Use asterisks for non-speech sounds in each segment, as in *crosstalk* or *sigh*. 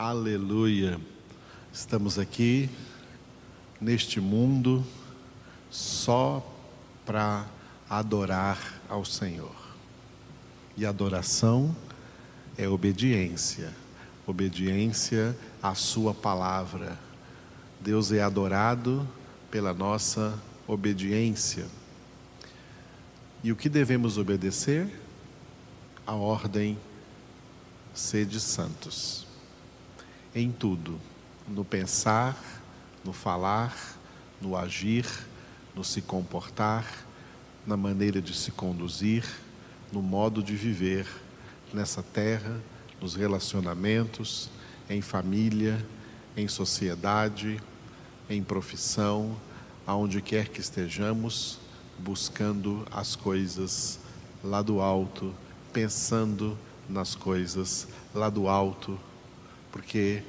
Aleluia. Estamos aqui neste mundo só para adorar ao Senhor. E adoração é obediência, obediência à Sua palavra. Deus é adorado pela nossa obediência. E o que devemos obedecer? A ordem sede santos em tudo, no pensar, no falar, no agir, no se comportar, na maneira de se conduzir, no modo de viver nessa terra, nos relacionamentos, em família, em sociedade, em profissão, aonde quer que estejamos, buscando as coisas lá do alto, pensando nas coisas lá do alto, porque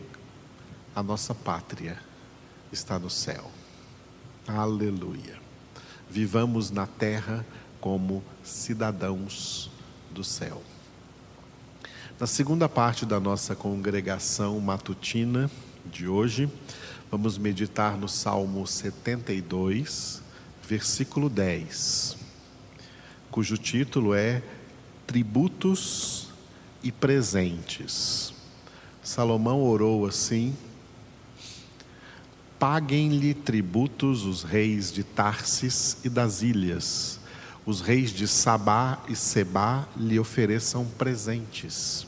a nossa pátria está no céu. Aleluia. Vivamos na terra como cidadãos do céu. Na segunda parte da nossa congregação matutina de hoje, vamos meditar no Salmo 72, versículo 10, cujo título é Tributos e Presentes. Salomão orou assim: Paguem-lhe tributos os reis de Tarsis e das ilhas, os reis de Sabá e Sebá lhe ofereçam presentes.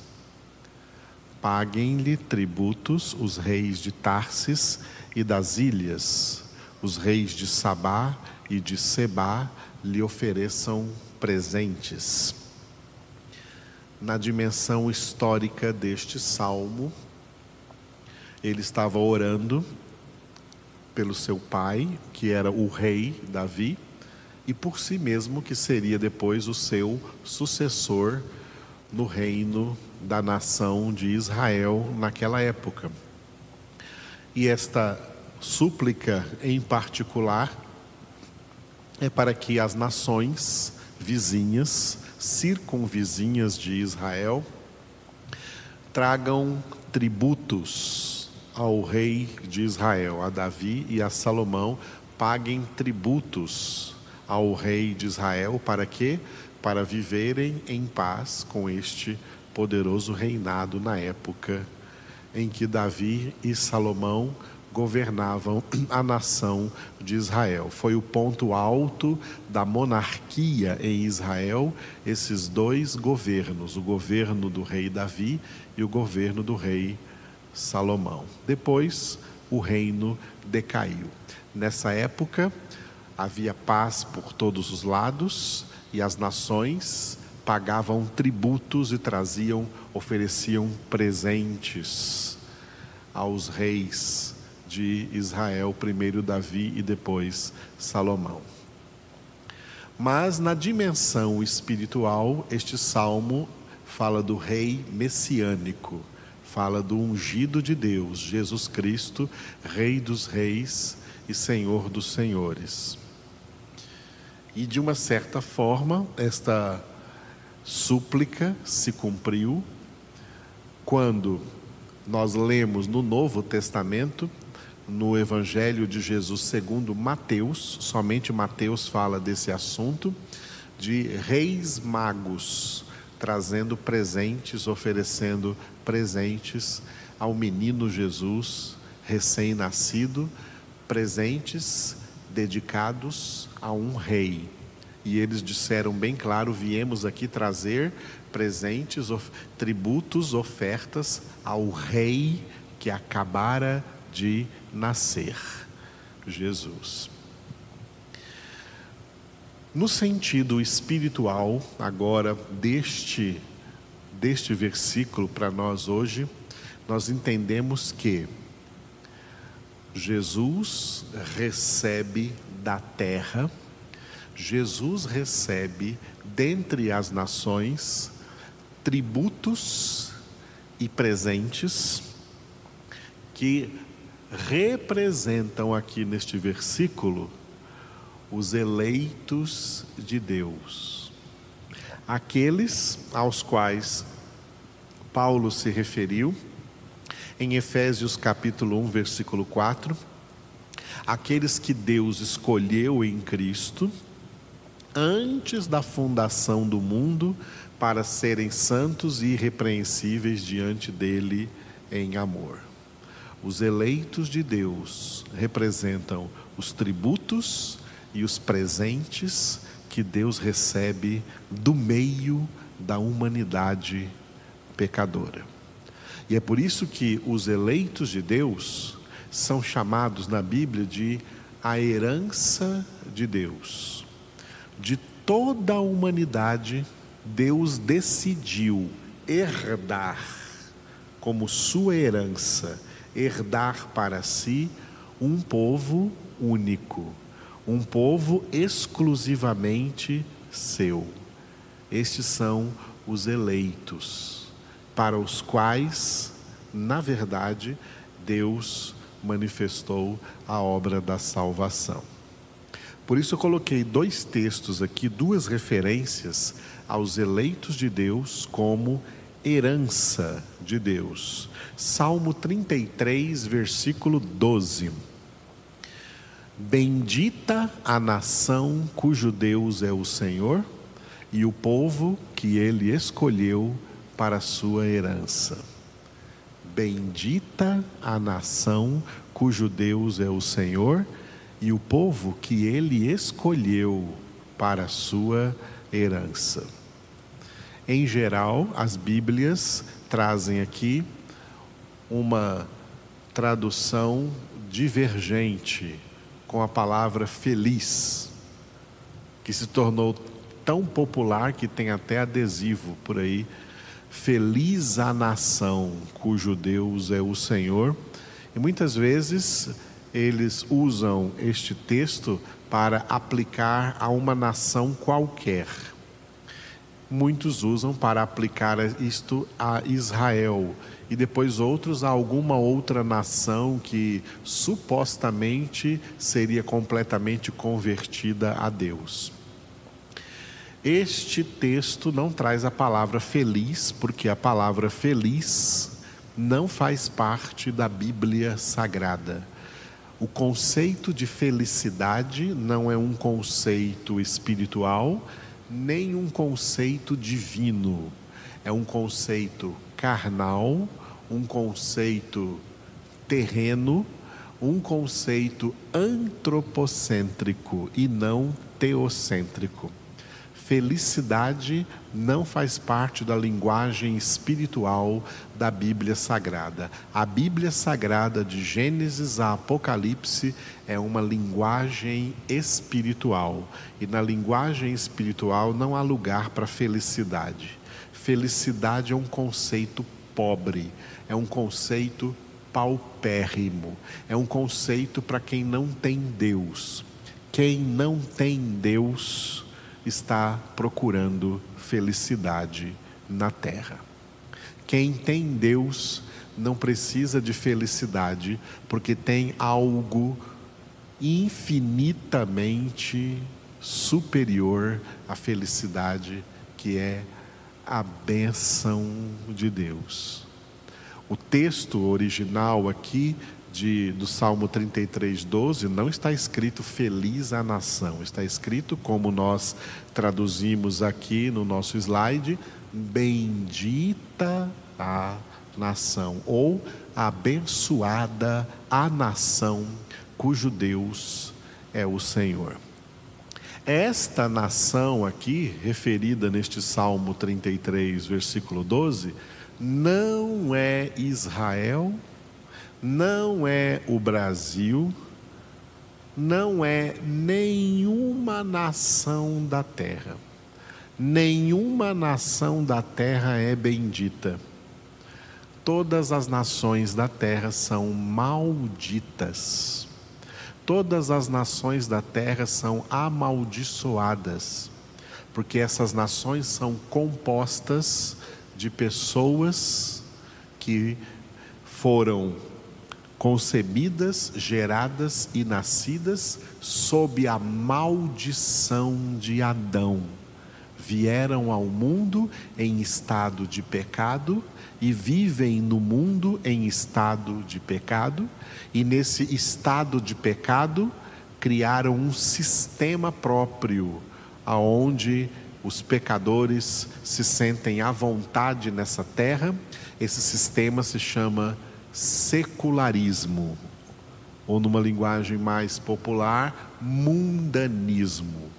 Paguem-lhe tributos os reis de Tarsis e das ilhas, os reis de Sabá e de Sebá lhe ofereçam presentes na dimensão histórica deste salmo. Ele estava orando pelo seu pai, que era o rei Davi, e por si mesmo, que seria depois o seu sucessor no reino da nação de Israel naquela época. E esta súplica em particular é para que as nações vizinhas circunvizinhas de Israel tragam tributos ao rei de Israel, a Davi e a Salomão, paguem tributos ao rei de Israel para quê? Para viverem em paz com este poderoso reinado na época em que Davi e Salomão governavam a nação de Israel. Foi o ponto alto da monarquia em Israel, esses dois governos, o governo do rei Davi e o governo do rei Salomão. Depois, o reino decaiu. Nessa época, havia paz por todos os lados e as nações pagavam tributos e traziam, ofereciam presentes aos reis de Israel, primeiro Davi e depois Salomão. Mas na dimensão espiritual, este salmo fala do rei messiânico, fala do ungido de Deus, Jesus Cristo, Rei dos Reis e Senhor dos Senhores. E de uma certa forma, esta súplica se cumpriu quando nós lemos no Novo Testamento no Evangelho de Jesus segundo Mateus, somente Mateus fala desse assunto, de reis magos trazendo presentes, oferecendo presentes ao menino Jesus recém-nascido, presentes dedicados a um rei. E eles disseram bem claro: viemos aqui trazer presentes, tributos, ofertas ao rei que acabara de nascer, Jesus. No sentido espiritual, agora, deste, deste versículo para nós hoje, nós entendemos que Jesus recebe da terra, Jesus recebe dentre as nações tributos e presentes que representam aqui neste versículo os eleitos de Deus, aqueles aos quais Paulo se referiu em Efésios capítulo 1, versículo 4, aqueles que Deus escolheu em Cristo antes da fundação do mundo para serem santos e irrepreensíveis diante dele em amor. Os eleitos de Deus representam os tributos e os presentes que Deus recebe do meio da humanidade pecadora. E é por isso que os eleitos de Deus são chamados na Bíblia de a herança de Deus. De toda a humanidade, Deus decidiu herdar como sua herança, herdar para si um povo único, um povo exclusivamente seu. Estes são os eleitos, para os quais, na verdade, Deus manifestou a obra da salvação. Por isso eu coloquei dois textos aqui, duas referências aos eleitos de Deus como herança de Deus. Salmo 33, versículo 12. Bendita a nação cujo Deus é o Senhor e o povo que ele escolheu para sua herança. Bendita a nação cujo Deus é o Senhor e o povo que ele escolheu para sua herança. Em geral, as Bíblias trazem aqui uma tradução divergente com a palavra feliz, que se tornou tão popular que tem até adesivo por aí. Feliz a nação cujo Deus é o Senhor. E muitas vezes eles usam este texto para aplicar a uma nação qualquer muitos usam para aplicar isto a Israel e depois outros a alguma outra nação que supostamente seria completamente convertida a Deus. Este texto não traz a palavra feliz, porque a palavra feliz não faz parte da Bíblia Sagrada. O conceito de felicidade não é um conceito espiritual, nenhum conceito divino, é um conceito carnal, um conceito terreno, um conceito antropocêntrico e não teocêntrico. Felicidade não faz parte da linguagem espiritual da Bíblia Sagrada. A Bíblia Sagrada, de Gênesis a Apocalipse, é uma linguagem espiritual. E na linguagem espiritual não há lugar para felicidade. Felicidade é um conceito pobre, é um conceito paupérrimo, é um conceito para quem não tem Deus. Quem não tem Deus está procurando felicidade na terra. Quem tem Deus não precisa de felicidade, porque tem algo infinitamente superior à felicidade, que é a bênção de Deus. O texto original aqui de, do Salmo 33, 12, não está escrito feliz a nação, está escrito, como nós traduzimos aqui no nosso slide, bendita a nação, ou abençoada a nação cujo Deus é o Senhor. Esta nação aqui, referida neste Salmo 33, versículo 12, não é Israel não é o Brasil, não é nenhuma nação da terra. Nenhuma nação da terra é bendita. Todas as nações da terra são malditas. Todas as nações da terra são amaldiçoadas, porque essas nações são compostas de pessoas que foram concebidas, geradas e nascidas sob a maldição de Adão, vieram ao mundo em estado de pecado e vivem no mundo em estado de pecado, e nesse estado de pecado criaram um sistema próprio aonde os pecadores se sentem à vontade nessa terra. Esse sistema se chama secularismo, ou numa linguagem mais popular, mundanismo.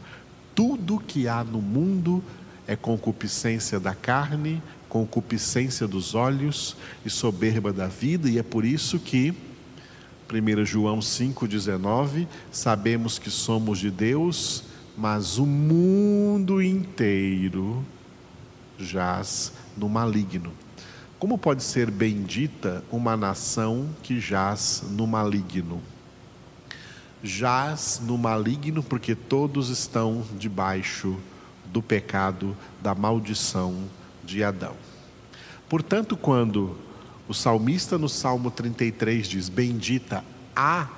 Tudo que há no mundo é concupiscência da carne, concupiscência dos olhos e soberba da vida, e é por isso que 1 João 5,19, sabemos que somos de Deus, mas o mundo inteiro jaz no maligno. Como pode ser bendita uma nação que jaz no maligno? Jaz no maligno porque todos estão debaixo do pecado, da maldição de Adão. Portanto, quando o salmista no Salmo 33 diz: Bendita a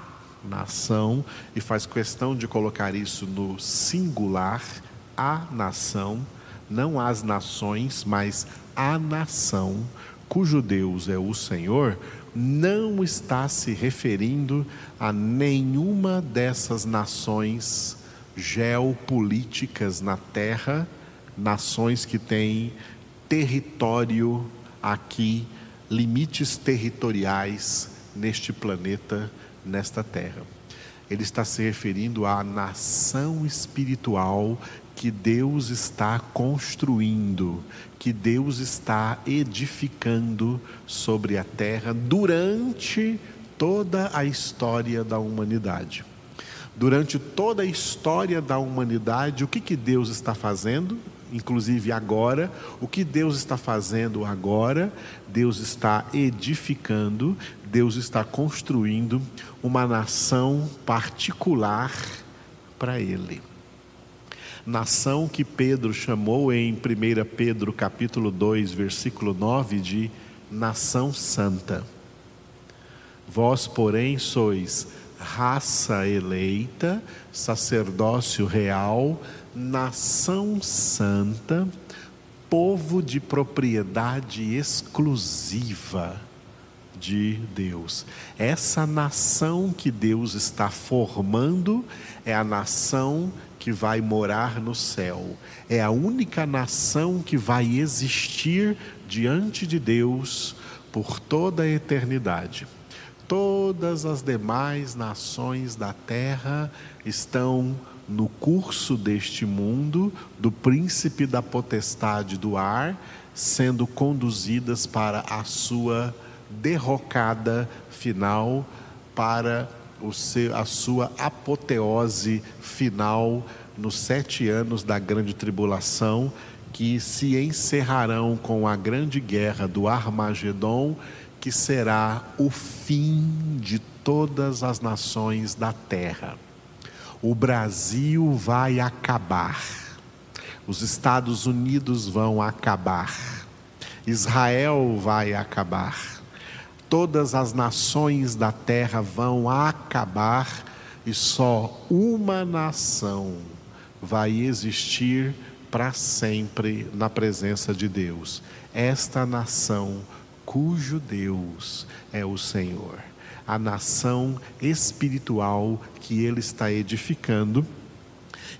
nação, e faz questão de colocar isso no singular, a nação, não as nações, mas a nação, cujo Deus é o Senhor, não está se referindo a nenhuma dessas nações geopolíticas na Terra, nações que têm território aqui, limites territoriais neste planeta, nesta Terra. Ele está se referindo à nação espiritual que Deus está construindo, que Deus está edificando sobre a terra durante toda a história da humanidade. Durante toda a história da humanidade, o que, que Deus está fazendo? Inclusive agora, o que Deus está fazendo agora? Deus está edificando, Deus está construindo uma nação particular para Ele nação que Pedro chamou em 1 Pedro capítulo 2, versículo 9 de nação santa. Vós, porém, sois raça eleita, sacerdócio real, nação santa, povo de propriedade exclusiva de Deus. Essa nação que Deus está formando é a nação que vai morar no céu. É a única nação que vai existir diante de Deus por toda a eternidade. Todas as demais nações da terra estão no curso deste mundo, do príncipe da potestade do ar, sendo conduzidas para a sua derrocada final, para o seu, a sua apoteose final nos sete anos da grande tribulação, que se encerrarão com a grande guerra do Armagedon, que será o fim de todas as nações da terra. O Brasil vai acabar, os Estados Unidos vão acabar, Israel vai acabar todas as nações da terra vão acabar e só uma nação vai existir para sempre na presença de Deus. Esta nação cujo Deus é o Senhor, a nação espiritual que ele está edificando.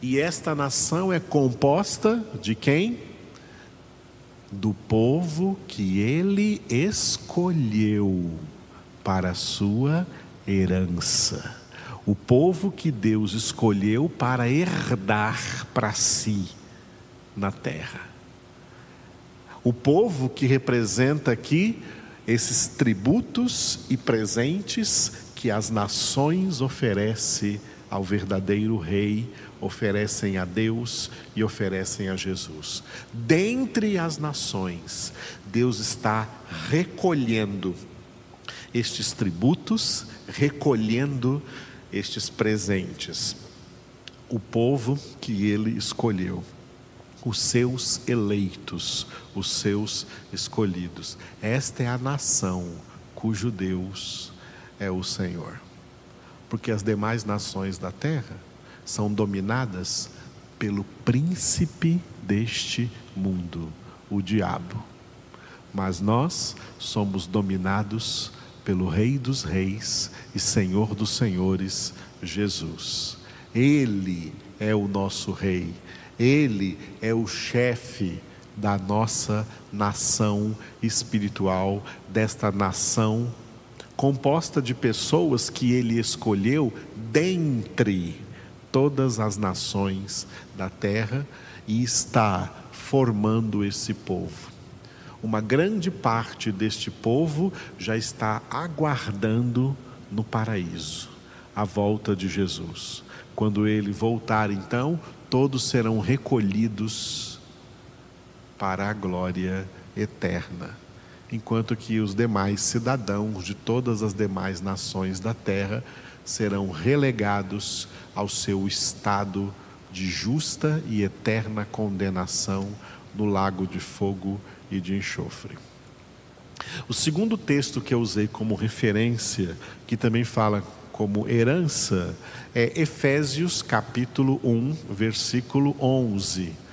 E esta nação é composta de quem? Do povo que ele escolheu para sua herança. O povo que Deus escolheu para herdar para si na terra. O povo que representa aqui esses tributos e presentes que as nações oferecem ao verdadeiro Rei, oferecem a Deus e oferecem a Jesus. Dentre as nações, Deus está recolhendo estes tributos, recolhendo estes presentes. O povo que ele escolheu, os seus eleitos, os seus escolhidos. Esta é a nação cujo Deus é o Senhor porque as demais nações da terra são dominadas pelo príncipe deste mundo, o diabo. Mas nós somos dominados pelo Rei dos Reis e Senhor dos Senhores, Jesus. Ele é o nosso Rei, ele é o chefe da nossa nação espiritual, desta nação composta de pessoas que ele escolheu dentre todas as nações da terra e está formando esse povo. Uma grande parte deste povo já está aguardando no paraíso a volta de Jesus. Quando ele voltar, então, todos serão recolhidos para a glória eterna, enquanto que os demais cidadãos de todas as demais nações da terra serão relegados ao seu estado de justa e eterna condenação no lago de fogo e de enxofre. O segundo texto que eu usei como referência, que também fala como herança, é Efésios capítulo 1, versículo 11.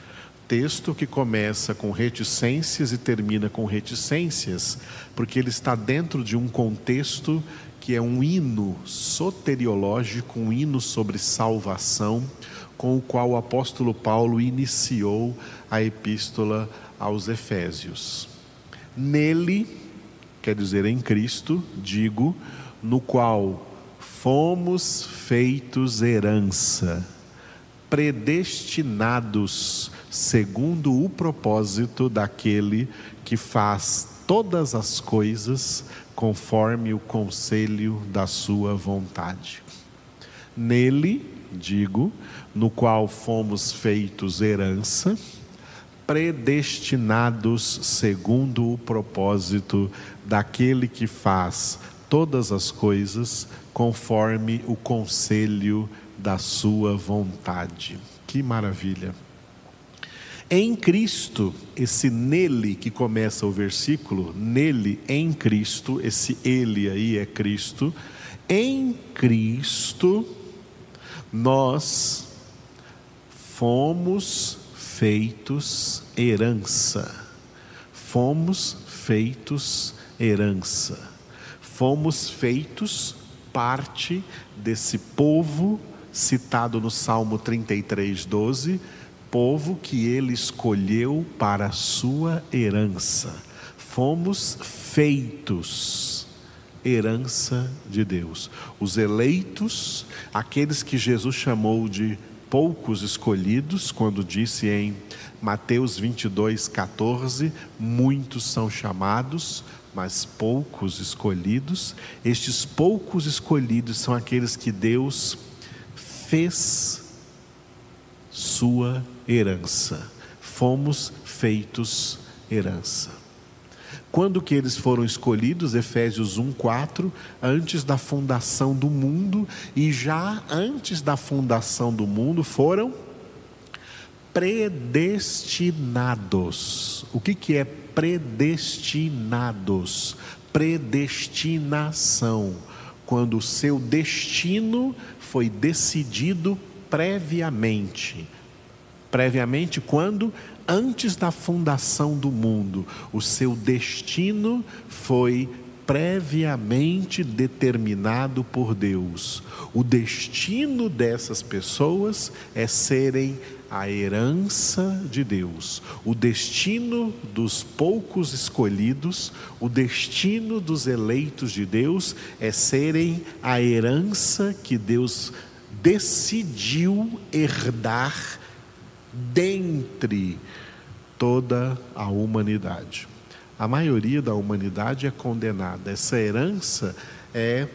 Texto que começa com reticências e termina com reticências, porque ele está dentro de um contexto que é um hino soteriológico, um hino sobre salvação, com o qual o apóstolo Paulo iniciou a epístola aos Efésios. Nele, quer dizer em Cristo, digo, no qual fomos feitos herança, predestinados segundo o propósito daquele que faz todas as coisas conforme o conselho da sua vontade. Nele, digo, no qual fomos feitos herança, predestinados segundo o propósito daquele que faz todas as coisas conforme o conselho da sua vontade. Que maravilha! Em Cristo, esse nele que começa o versículo, nele, em Cristo, esse ele aí é Cristo, em Cristo, nós fomos feitos herança. Fomos feitos herança. Fomos feitos parte desse povo citado no Salmo 33, 12, povo que ele escolheu para a sua herança. Fomos feitos herança de Deus. Os eleitos, aqueles que Jesus chamou de poucos escolhidos, quando disse em Mateus 22, 14: muitos são chamados, mas poucos escolhidos. Estes poucos escolhidos são aqueles que Deus fez sua herança. Fomos feitos herança. Quando que eles foram escolhidos? Efésios 1:4, antes da fundação do mundo e já antes da fundação do mundo foram predestinados. O que que é predestinados. Predestinação, quando o seu destino foi decidido previamente. Previamente, quando? Antes da fundação do mundo, o seu destino foi previamente determinado por Deus. O destino dessas pessoas é serem a herança de Deus, o destino dos poucos escolhidos, o destino dos eleitos de Deus é serem a herança que Deus decidiu herdar dentre toda a humanidade. A maioria da humanidade é condenada. Essa herança é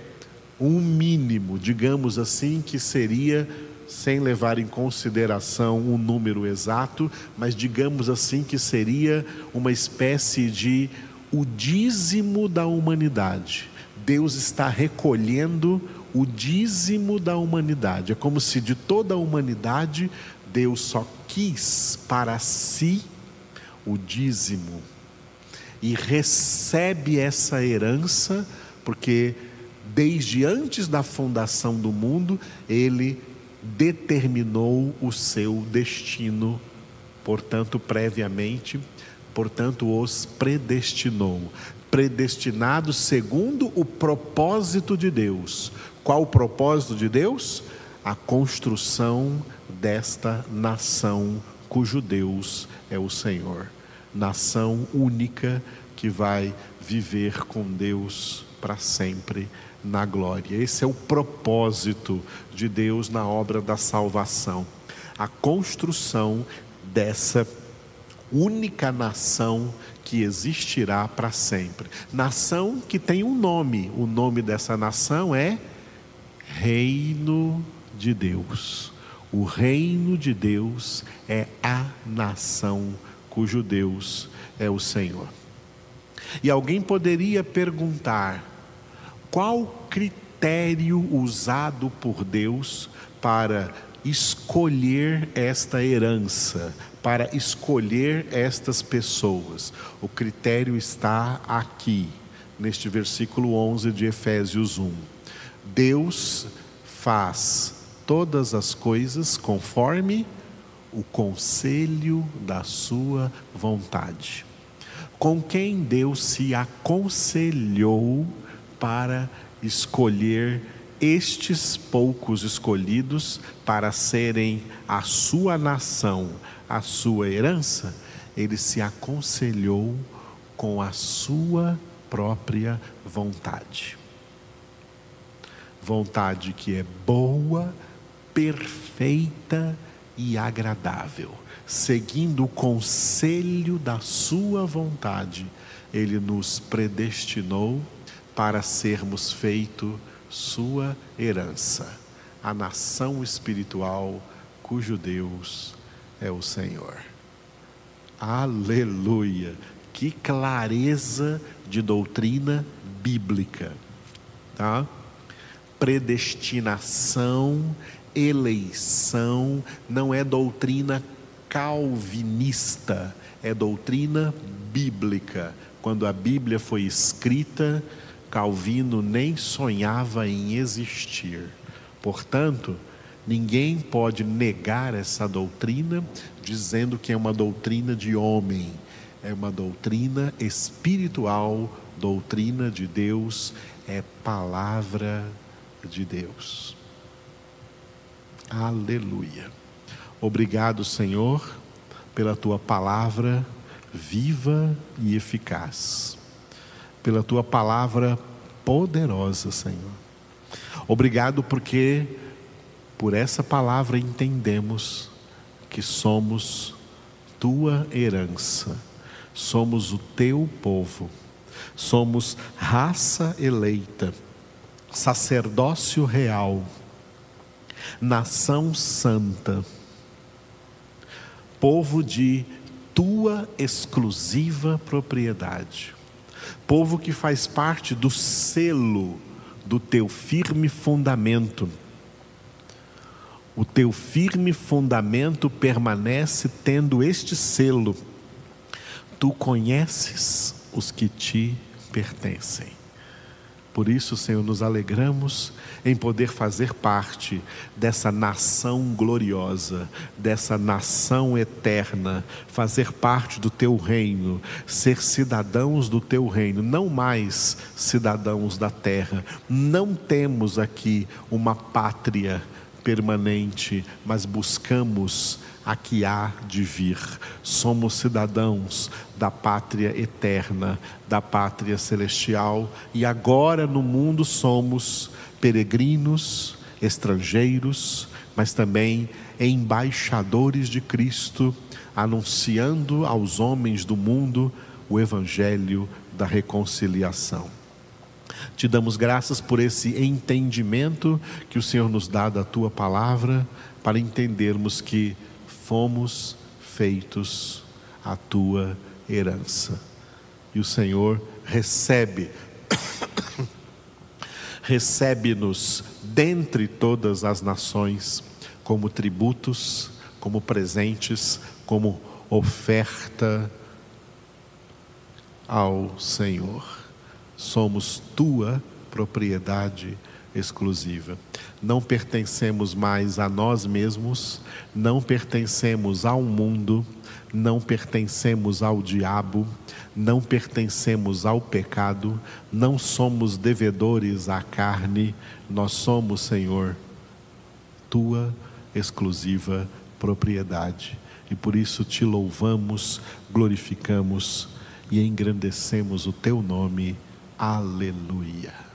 um mínimo, digamos assim, que seria sem levar em consideração um número exato, mas digamos assim que seria uma espécie de o dízimo da humanidade. Deus está recolhendo o dízimo da humanidade. É como se de toda a humanidade Deus só quis para si o dízimo e recebe essa herança porque desde antes da fundação do mundo ele determinou o seu destino, portanto, previamente, portanto, os predestinou. Predestinados segundo o propósito de Deus. Qual o propósito de Deus? A construção desta nação cujo Deus é o Senhor. Nação única que vai viver com Deus para sempre na glória. Esse é o propósito de Deus na obra da salvação. A construção dessa única nação que existirá para sempre. Nação que tem um nome. O nome dessa nação é Reino de Deus. O reino de Deus é a nação cujo Deus é o Senhor. E alguém poderia perguntar: qual critério usado por Deus para escolher esta herança, para escolher estas pessoas? O critério está aqui, neste versículo 11 de Efésios 1. Deus faz todas as coisas conforme o conselho da sua vontade. Com quem Deus se aconselhou para escolher estes poucos escolhidos para serem a sua nação, a sua herança, ele se aconselhou com a sua própria vontade. Vontade que é boa, perfeita e agradável. Seguindo o conselho da Sua vontade, Ele nos predestinou para sermos feito Sua herança, a nação espiritual cujo Deus é o Senhor. Aleluia! Que clareza de doutrina bíblica, tá? Predestinação eleição não é doutrina calvinista, é doutrina bíblica. Quando a Bíblia foi escrita, Calvino nem sonhava em existir. Portanto, ninguém pode negar essa doutrina dizendo que é uma doutrina de homem. É uma doutrina espiritual, doutrina de Deus, é palavra de Deus. Aleluia. Obrigado, Senhor, pela tua palavra viva e eficaz, pela tua palavra poderosa, Senhor. Obrigado porque por essa palavra entendemos que somos tua herança, somos o teu povo, somos raça eleita, sacerdócio real nação santa, povo de tua exclusiva propriedade, povo que faz parte do selo do teu firme fundamento. O teu firme fundamento permanece tendo este selo. Tu conheces os que te pertencem. Por isso, Senhor, nos alegramos em poder fazer parte dessa nação gloriosa, dessa nação eterna, fazer parte do teu reino, ser cidadãos do teu reino, não mais cidadãos da terra. Não temos aqui uma pátria permanente, mas buscamos a que há de vir. Somos cidadãos da pátria eterna, da pátria celestial, e agora no mundo somos peregrinos, estrangeiros, mas também embaixadores de Cristo, anunciando aos homens do mundo o evangelho da reconciliação. Te damos graças por esse entendimento que o Senhor nos dá da tua palavra, para entendermos que fomos feitos a tua herança. E o Senhor recebe, *coughs* recebe-nos dentre todas as nações, como tributos, como presentes, como oferta ao Senhor. Somos tua propriedade exclusiva. Não pertencemos mais a nós mesmos, não pertencemos ao mundo, não pertencemos ao diabo, não pertencemos ao pecado, não somos devedores à carne, nós somos, Senhor, tua exclusiva propriedade. E por isso te louvamos, glorificamos e engrandecemos o teu nome. Aleluia.